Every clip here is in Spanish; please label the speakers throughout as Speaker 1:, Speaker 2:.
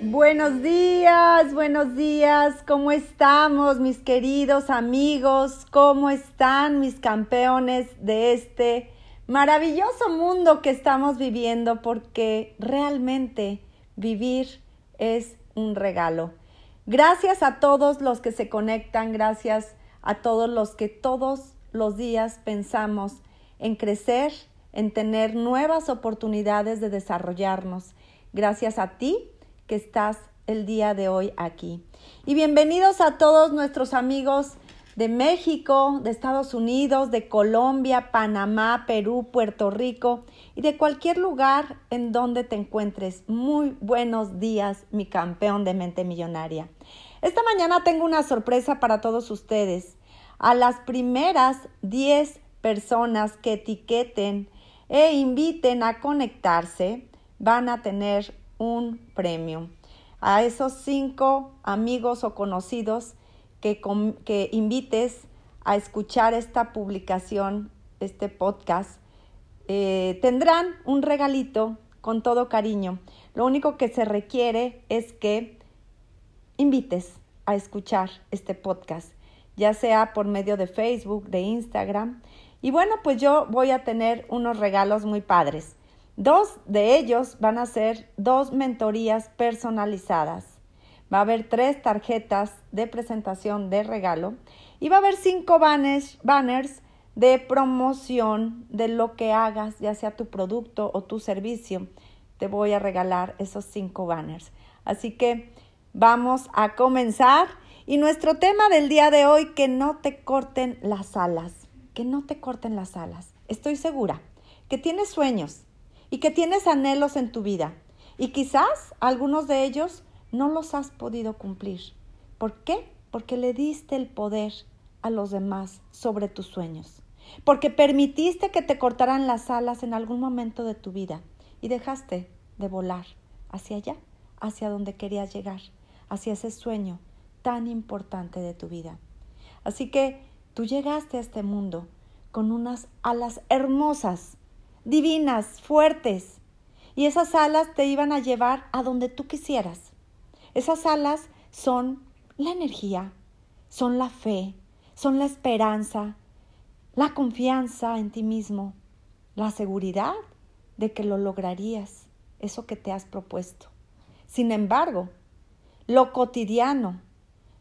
Speaker 1: Buenos días, buenos días, ¿cómo estamos mis queridos amigos? ¿Cómo están mis campeones de este maravilloso mundo que estamos viviendo? Porque realmente vivir es un regalo. Gracias a todos los que se conectan, gracias a todos los que todos los días pensamos en crecer, en tener nuevas oportunidades de desarrollarnos. Gracias a ti que estás el día de hoy aquí. Y bienvenidos a todos nuestros amigos de México, de Estados Unidos, de Colombia, Panamá, Perú, Puerto Rico y de cualquier lugar en donde te encuentres. Muy buenos días, mi campeón de mente millonaria. Esta mañana tengo una sorpresa para todos ustedes. A las primeras 10 personas que etiqueten e inviten a conectarse, van a tener un premio. A esos cinco amigos o conocidos que, que invites a escuchar esta publicación, este podcast, eh, tendrán un regalito con todo cariño. Lo único que se requiere es que invites a escuchar este podcast, ya sea por medio de Facebook, de Instagram. Y bueno, pues yo voy a tener unos regalos muy padres. Dos de ellos van a ser dos mentorías personalizadas. Va a haber tres tarjetas de presentación de regalo y va a haber cinco banners, banners de promoción de lo que hagas, ya sea tu producto o tu servicio. Te voy a regalar esos cinco banners. Así que vamos a comenzar. Y nuestro tema del día de hoy, que no te corten las alas, que no te corten las alas. Estoy segura que tienes sueños, y que tienes anhelos en tu vida y quizás algunos de ellos no los has podido cumplir. ¿Por qué? Porque le diste el poder a los demás sobre tus sueños. Porque permitiste que te cortaran las alas en algún momento de tu vida y dejaste de volar hacia allá, hacia donde querías llegar, hacia ese sueño tan importante de tu vida. Así que tú llegaste a este mundo con unas alas hermosas divinas, fuertes. Y esas alas te iban a llevar a donde tú quisieras. Esas alas son la energía, son la fe, son la esperanza, la confianza en ti mismo, la seguridad de que lo lograrías, eso que te has propuesto. Sin embargo, lo cotidiano,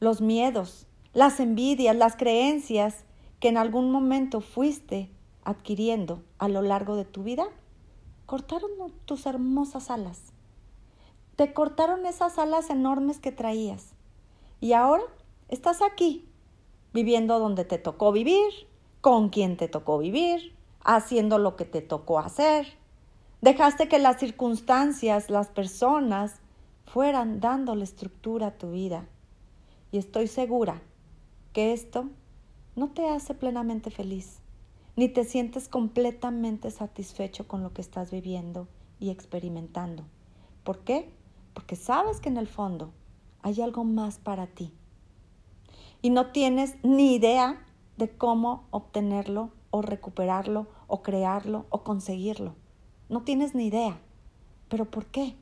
Speaker 1: los miedos, las envidias, las creencias que en algún momento fuiste adquiriendo a lo largo de tu vida, cortaron tus hermosas alas. Te cortaron esas alas enormes que traías. Y ahora estás aquí, viviendo donde te tocó vivir, con quien te tocó vivir, haciendo lo que te tocó hacer. Dejaste que las circunstancias, las personas, fueran dándole estructura a tu vida. Y estoy segura que esto no te hace plenamente feliz ni te sientes completamente satisfecho con lo que estás viviendo y experimentando. ¿Por qué? Porque sabes que en el fondo hay algo más para ti. Y no tienes ni idea de cómo obtenerlo o recuperarlo o crearlo o conseguirlo. No tienes ni idea. ¿Pero por qué?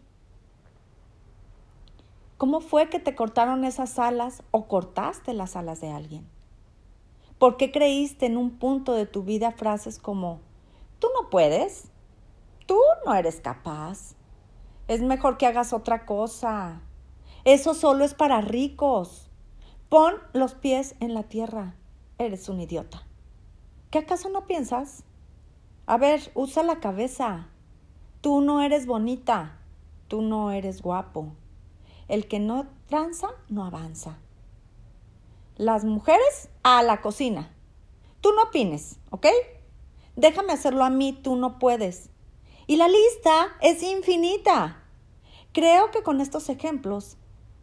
Speaker 1: ¿Cómo fue que te cortaron esas alas o cortaste las alas de alguien? ¿Por qué creíste en un punto de tu vida frases como, tú no puedes, tú no eres capaz, es mejor que hagas otra cosa, eso solo es para ricos, pon los pies en la tierra, eres un idiota? ¿Qué acaso no piensas? A ver, usa la cabeza. Tú no eres bonita, tú no eres guapo. El que no tranza, no avanza las mujeres a la cocina. Tú no opines, ¿ok? Déjame hacerlo a mí, tú no puedes. Y la lista es infinita. Creo que con estos ejemplos,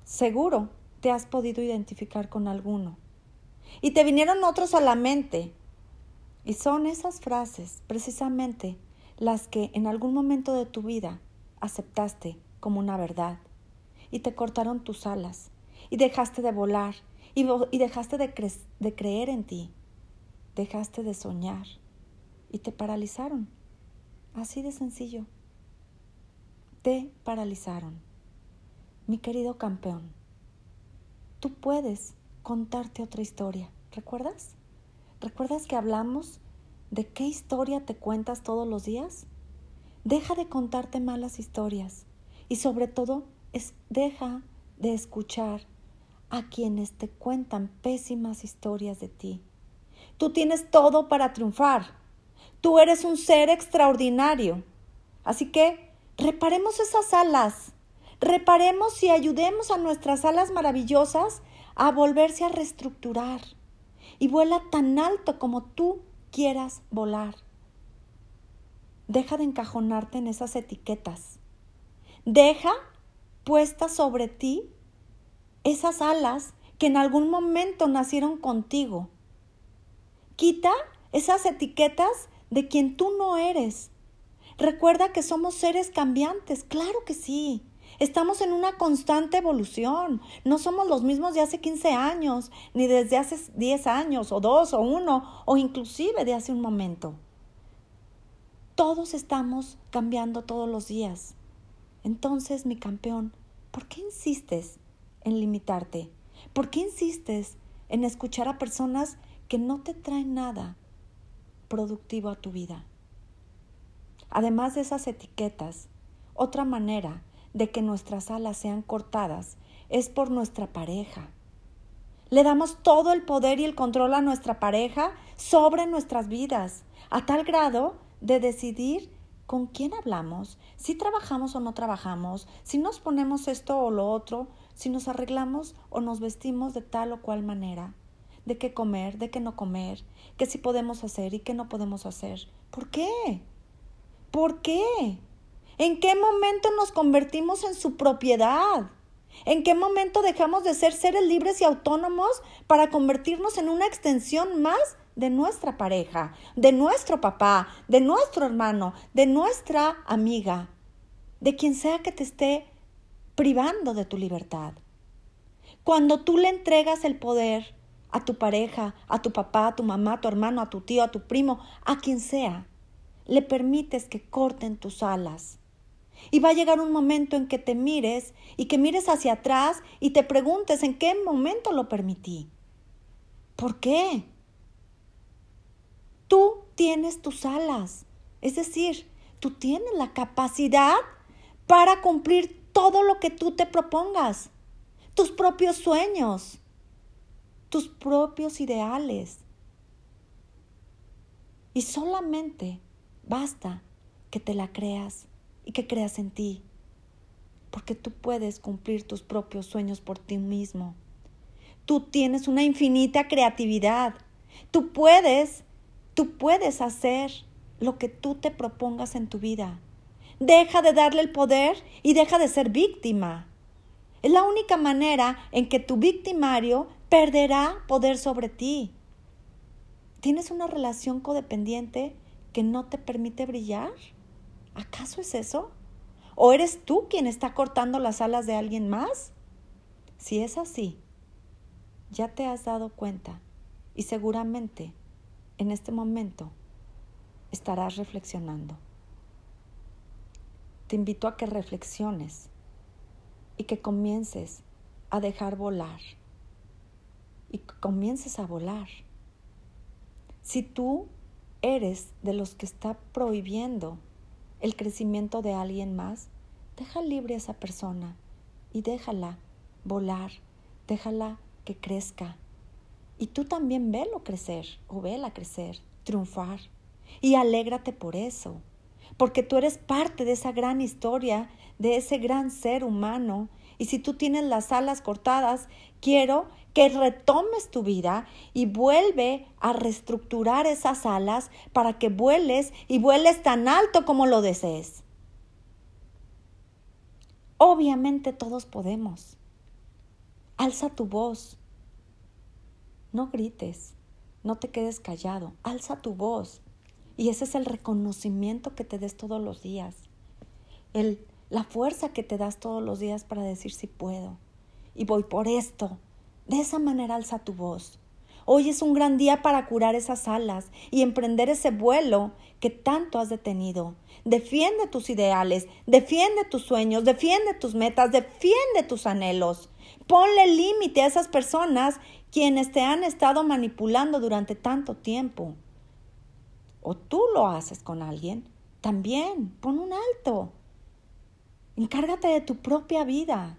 Speaker 1: seguro te has podido identificar con alguno. Y te vinieron otros a la mente. Y son esas frases, precisamente, las que en algún momento de tu vida aceptaste como una verdad. Y te cortaron tus alas. Y dejaste de volar y, dejaste de, de creer en ti, dejaste de soñar y te paralizaron. Así de sencillo. Te paralizaron. Mi querido campeón, tú puedes contarte otra historia. ¿Recuerdas? ¿Recuerdas que hablamos de qué historia te cuentas todos los días? Deja de contarte malas historias y sobre todo es, deja de escuchar a quienes te cuentan pésimas historias de ti. Tú tienes todo para triunfar. Tú eres un ser extraordinario. Así que reparemos esas alas. Reparemos y ayudemos a nuestras alas maravillosas a volverse a reestructurar. Y vuela tan alto como tú quieras volar. Deja de encajonarte en esas etiquetas. Deja puestas sobre ti esas alas que en algún momento nacieron contigo. Quita esas etiquetas de quien tú no eres. Recuerda que somos seres cambiantes, claro que sí. Estamos en una constante evolución. No somos los mismos de hace 15 años, ni desde hace 10 años, o dos, o uno, o inclusive de hace un momento. Todos estamos cambiando todos los días. Entonces, mi campeón, ¿por qué insistes en limitarte? ¿Por qué insistes en escuchar a personas que no te traen nada productivo a tu vida? Además de esas etiquetas, otra manera de que nuestras alas sean cortadas es por nuestra pareja. Le damos todo el poder y el control a nuestra pareja sobre nuestras vidas, a tal grado de decidir con quién hablamos, si trabajamos o no trabajamos, si nos ponemos esto o lo otro, si nos arreglamos o nos vestimos de tal o cual manera, de qué comer, de qué no comer, qué sí podemos hacer y qué no podemos hacer. ¿Por qué? ¿Por qué? ¿En qué momento nos convertimos en su propiedad? ¿En qué momento dejamos de ser seres libres y autónomos para convertirnos en una extensión más de nuestra pareja, de nuestro papá, de nuestro hermano, de nuestra amiga, de quien sea que te esté privando de tu libertad? Cuando tú le entregas el poder a tu pareja, a tu papá, a tu mamá, a tu hermano, a tu tío, a tu primo, a quien sea, le permites que corten tus alas y va a llegar un momento en que te mires y que mires hacia atrás y te preguntes en qué momento lo permití. ¿Por qué? Tú tienes tus alas. Es decir, tú tienes la capacidad para cumplir todo lo que tú te propongas. Tus propios sueños. Tus propios ideales. Y solamente basta que te la creas y que creas en ti, porque tú puedes cumplir tus propios sueños por ti mismo. Tú tienes una infinita creatividad. Tú puedes, tú puedes hacer lo que tú te propongas en tu vida. Deja de darle el poder y deja de ser víctima. Es la única manera en que tu victimario perderá poder sobre ti. ¿Tienes una relación codependiente que no te permite brillar? ¿Acaso es eso? ¿O eres tú quien está cortando las alas de alguien más? Si es así, ya te has dado cuenta y seguramente en este momento estarás reflexionando. Te invito a que reflexiones y que comiences a dejar volar y comiences a volar. Si tú eres de los que está prohibiendo el crecimiento de alguien más, deja libre a esa persona y déjala volar, déjala que crezca. Y tú también velo crecer o vela crecer, triunfar. Y alégrate por eso, porque tú eres parte de esa gran historia, de ese gran ser humano. Y si tú tienes las alas cortadas, quiero que retomes tu vida y vuelve a reestructurar esas alas para que vueles y vueles tan alto como lo desees. Obviamente todos podemos. Alza tu voz. No grites, no te quedes callado, alza tu voz. Y ese es el reconocimiento que te des todos los días. El, la fuerza que te das todos los días para decir si puedo. Y voy por esto, de esa manera alza tu voz. Hoy es un gran día para curar esas alas y emprender ese vuelo que tanto has detenido. Defiende tus ideales, defiende tus sueños, defiende tus metas, defiende tus anhelos. Ponle límite a esas personas quienes te han estado manipulando durante tanto tiempo. O tú lo haces con alguien, también pon un alto. Encárgate de tu propia vida.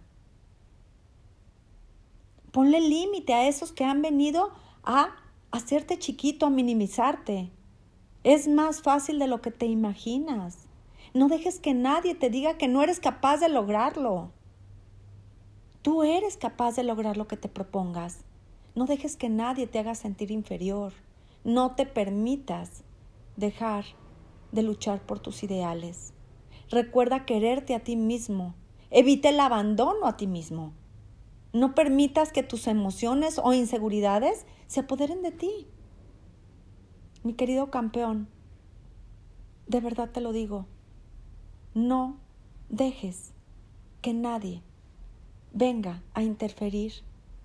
Speaker 1: Ponle límite a esos que han venido a hacerte chiquito, a minimizarte. Es más fácil de lo que te imaginas. No dejes que nadie te diga que no eres capaz de lograrlo. Tú eres capaz de lograr lo que te propongas. No dejes que nadie te haga sentir inferior. No te permitas dejar de luchar por tus ideales. Recuerda quererte a ti mismo. Evita el abandono a ti mismo. No permitas que tus emociones o inseguridades se apoderen de ti. Mi querido campeón, de verdad te lo digo, no dejes que nadie venga a interferir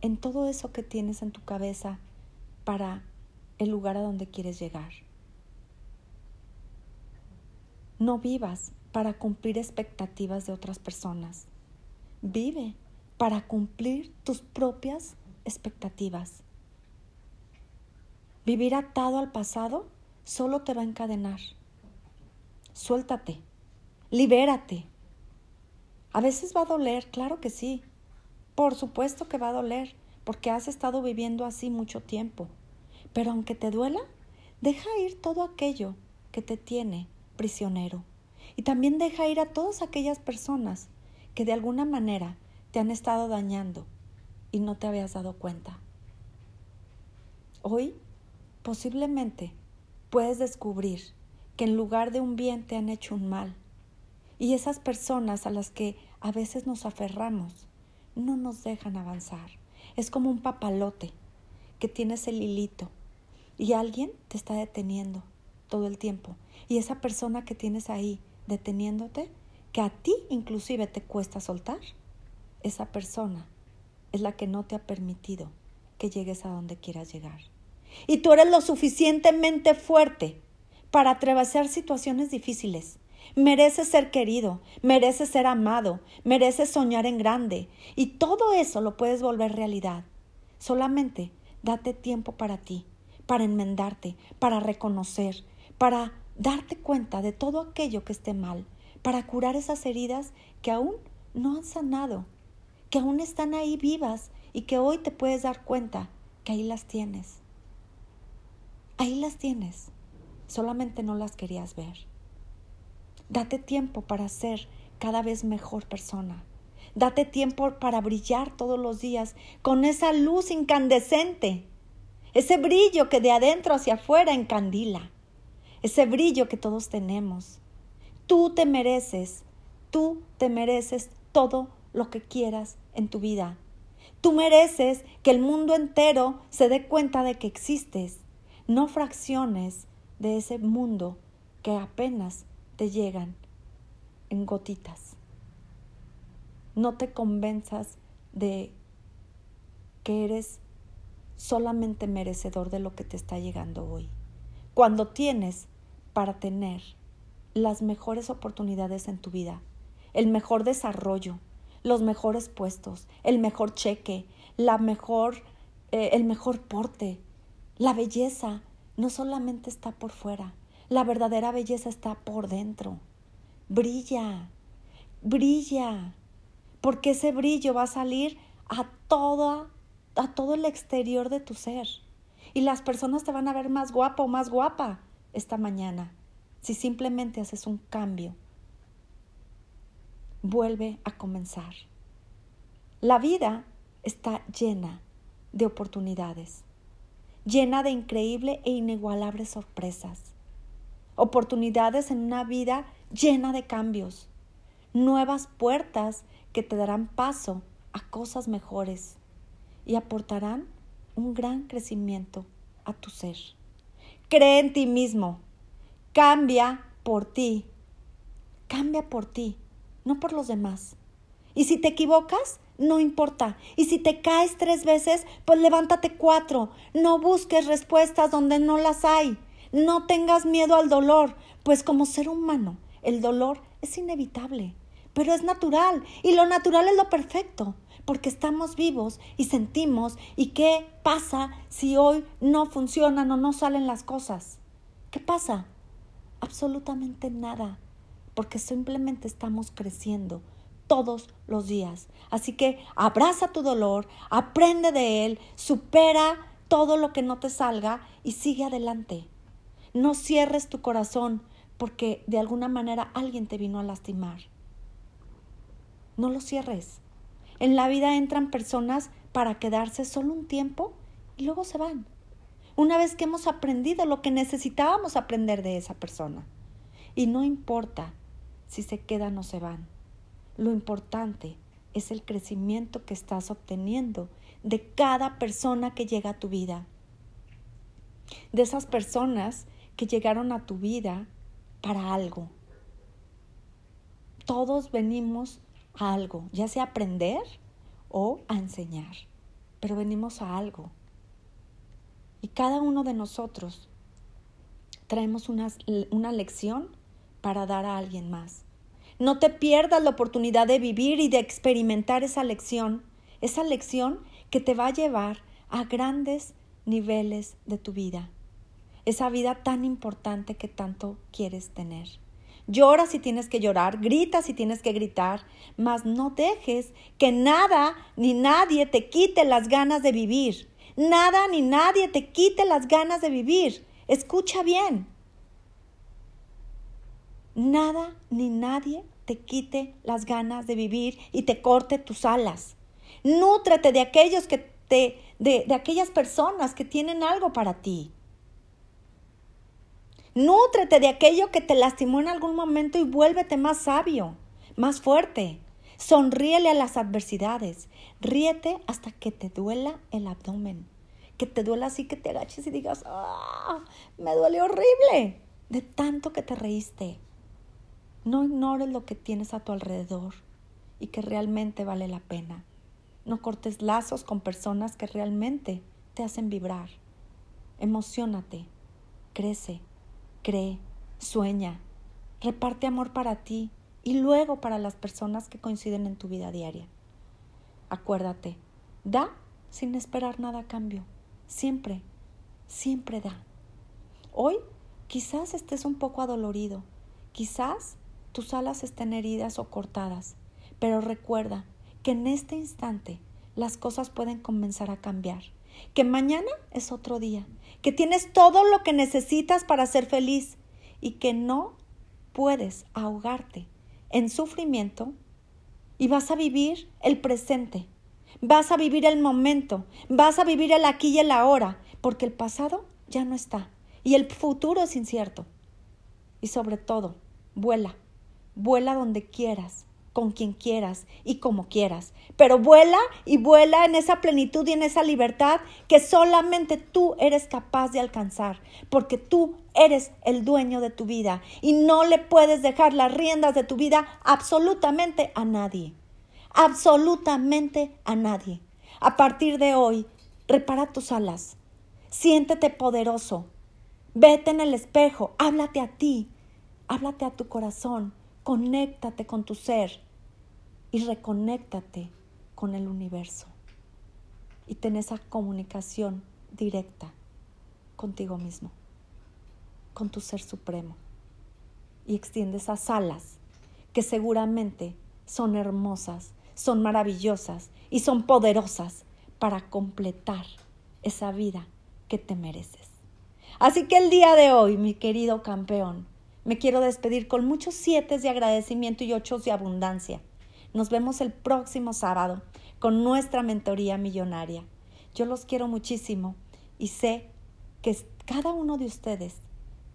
Speaker 1: en todo eso que tienes en tu cabeza para el lugar a donde quieres llegar. No vivas para cumplir expectativas de otras personas. Vive para cumplir tus propias expectativas. Vivir atado al pasado solo te va a encadenar. Suéltate, libérate. A veces va a doler, claro que sí. Por supuesto que va a doler, porque has estado viviendo así mucho tiempo. Pero aunque te duela, deja ir todo aquello que te tiene prisionero. Y también deja ir a todas aquellas personas que de alguna manera te han estado dañando y no te habías dado cuenta. Hoy posiblemente puedes descubrir que en lugar de un bien te han hecho un mal. Y esas personas a las que a veces nos aferramos no nos dejan avanzar. Es como un papalote que tienes el hilito y alguien te está deteniendo todo el tiempo. Y esa persona que tienes ahí deteniéndote, que a ti inclusive te cuesta soltar, esa persona es la que no te ha permitido que llegues a donde quieras llegar. Y tú eres lo suficientemente fuerte para atravesar situaciones difíciles. Mereces ser querido, mereces ser amado, mereces soñar en grande. Y todo eso lo puedes volver realidad. Solamente date tiempo para ti, para enmendarte, para reconocer, para darte cuenta de todo aquello que esté mal, para curar esas heridas que aún no han sanado, que aún están ahí vivas y que hoy te puedes dar cuenta que ahí las tienes. Ahí las tienes, solamente no las querías ver. Date tiempo para ser cada vez mejor persona. Date tiempo para brillar todos los días con esa luz incandescente, ese brillo que de adentro hacia afuera encandila, ese brillo que todos tenemos. Tú te mereces, tú te mereces todo lo que quieras en tu vida. Tú mereces que el mundo entero se dé cuenta de que existes no fracciones de ese mundo que apenas te llegan en gotitas. No te convenzas de que eres solamente merecedor de lo que te está llegando hoy. Cuando tienes para tener las mejores oportunidades en tu vida, el mejor desarrollo, los mejores puestos, el mejor cheque, la mejor, eh, el mejor porte, la belleza no solamente está por fuera, la verdadera belleza está por dentro. Brilla, brilla, porque ese brillo va a salir a todo, a todo el exterior de tu ser. Y las personas te van a ver más guapo o más guapa esta mañana si simplemente haces un cambio. Vuelve a comenzar. La vida está llena de oportunidades llena de increíble e inigualables sorpresas, oportunidades en una vida llena de cambios, nuevas puertas que te darán paso a cosas mejores y aportarán un gran crecimiento a tu ser. Cree en ti mismo, cambia por ti, cambia por ti, no por los demás. Y si te equivocas, no importa. Y si te caes tres veces, pues levántate cuatro. No busques respuestas donde no las hay. No tengas miedo al dolor, pues como ser humano, el dolor es inevitable, pero es natural y lo natural es lo perfecto, porque estamos vivos y sentimos y qué pasa si hoy no funcionan o no salen las cosas. ¿Qué pasa? Absolutamente nada, porque simplemente estamos creciendo todos los días. Así que abraza tu dolor, aprende de él, supera todo lo que no te salga y sigue adelante. No cierres tu corazón porque de alguna manera alguien te vino a lastimar. No lo cierres. En la vida entran personas para quedarse solo un tiempo y luego se van. Una vez que hemos aprendido lo que necesitábamos aprender de esa persona. Y no importa si se quedan o se van. Lo importante es el crecimiento que estás obteniendo de cada persona que llega a tu vida. De esas personas que llegaron a tu vida para algo. Todos venimos a algo, ya sea aprender o a enseñar, pero venimos a algo. Y cada uno de nosotros traemos una, una lección para dar a alguien más. No te pierdas la oportunidad de vivir y de experimentar esa lección, esa lección que te va a llevar a grandes niveles de tu vida, esa vida tan importante que tanto quieres tener. Llora si tienes que llorar, grita si tienes que gritar, mas no dejes que nada ni nadie te quite las ganas de vivir. Nada ni nadie te quite las ganas de vivir. Escucha bien nada ni nadie te quite las ganas de vivir y te corte tus alas. Nútrate de aquellos que te, de, de aquellas personas que tienen algo para ti. Nútrete de aquello que te lastimó en algún momento y vuélvete más sabio, más fuerte. Sonríele a las adversidades. Ríete hasta que te duela el abdomen. Que te duela así que te agaches y digas, ¡ah! Me duele horrible de tanto que te reíste. No ignores lo que tienes a tu alrededor y que realmente vale la pena. No cortes lazos con personas que realmente te hacen vibrar. Emocionate, crece, cree, sueña, reparte amor para ti y luego para las personas que coinciden en tu vida diaria. Acuérdate, da sin esperar nada a cambio. Siempre, siempre da. Hoy quizás estés un poco adolorido, quizás tus alas estén heridas o cortadas, pero recuerda que en este instante las cosas pueden comenzar a cambiar, que mañana es otro día, que tienes todo lo que necesitas para ser feliz y que no puedes ahogarte en sufrimiento y vas a vivir el presente, vas a vivir el momento, vas a vivir el aquí y el ahora, porque el pasado ya no está y el futuro es incierto. Y sobre todo, vuela. Vuela donde quieras, con quien quieras y como quieras, pero vuela y vuela en esa plenitud y en esa libertad que solamente tú eres capaz de alcanzar, porque tú eres el dueño de tu vida y no le puedes dejar las riendas de tu vida absolutamente a nadie, absolutamente a nadie. A partir de hoy, repara tus alas, siéntete poderoso, vete en el espejo, háblate a ti, háblate a tu corazón conéctate con tu ser y reconéctate con el universo. Y ten esa comunicación directa contigo mismo, con tu ser supremo. Y extiende esas alas que seguramente son hermosas, son maravillosas y son poderosas para completar esa vida que te mereces. Así que el día de hoy, mi querido campeón, me quiero despedir con muchos siete de agradecimiento y ocho de abundancia. Nos vemos el próximo sábado con nuestra mentoría millonaria. Yo los quiero muchísimo y sé que cada uno de ustedes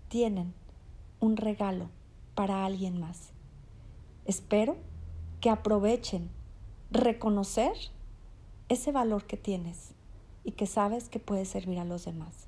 Speaker 1: tienen un regalo para alguien más. Espero que aprovechen reconocer ese valor que tienes y que sabes que puede servir a los demás.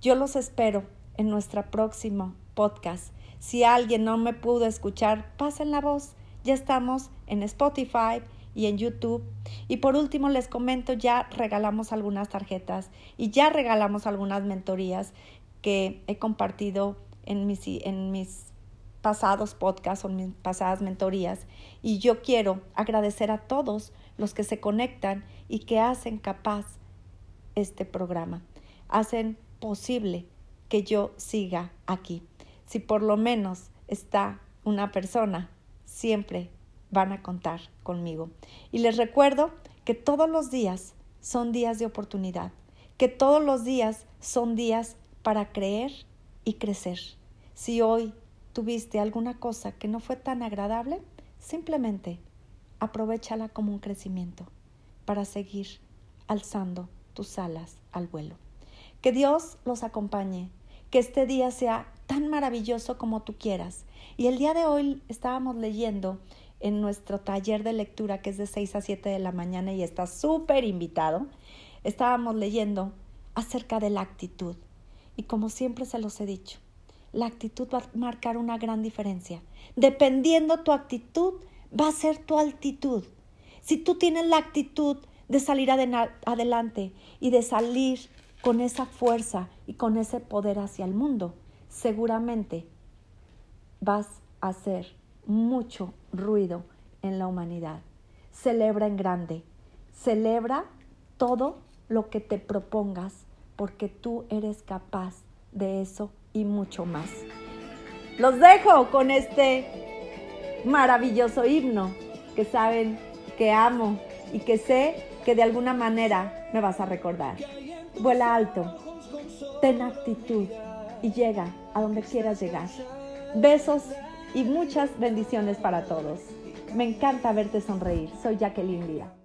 Speaker 1: Yo los espero en nuestra próxima podcast. Si alguien no me pudo escuchar, pasen la voz. Ya estamos en Spotify y en YouTube. Y por último les comento, ya regalamos algunas tarjetas y ya regalamos algunas mentorías que he compartido en mis, en mis pasados podcasts o mis pasadas mentorías. Y yo quiero agradecer a todos los que se conectan y que hacen capaz este programa, hacen posible que yo siga aquí. Si por lo menos está una persona, siempre van a contar conmigo. Y les recuerdo que todos los días son días de oportunidad, que todos los días son días para creer y crecer. Si hoy tuviste alguna cosa que no fue tan agradable, simplemente aprovechala como un crecimiento para seguir alzando tus alas al vuelo. Que Dios los acompañe, que este día sea tan maravilloso como tú quieras. Y el día de hoy estábamos leyendo en nuestro taller de lectura que es de 6 a 7 de la mañana y está súper invitado. Estábamos leyendo acerca de la actitud. Y como siempre se los he dicho, la actitud va a marcar una gran diferencia. Dependiendo tu actitud, va a ser tu altitud. Si tú tienes la actitud de salir adelante y de salir con esa fuerza y con ese poder hacia el mundo, seguramente vas a hacer mucho ruido en la humanidad. Celebra en grande, celebra todo lo que te propongas porque tú eres capaz de eso y mucho más. Los dejo con este maravilloso himno que saben que amo y que sé que de alguna manera me vas a recordar. Vuela alto, ten actitud y llega a donde quieras llegar. Besos y muchas bendiciones para todos. Me encanta verte sonreír. Soy Jacqueline Díaz.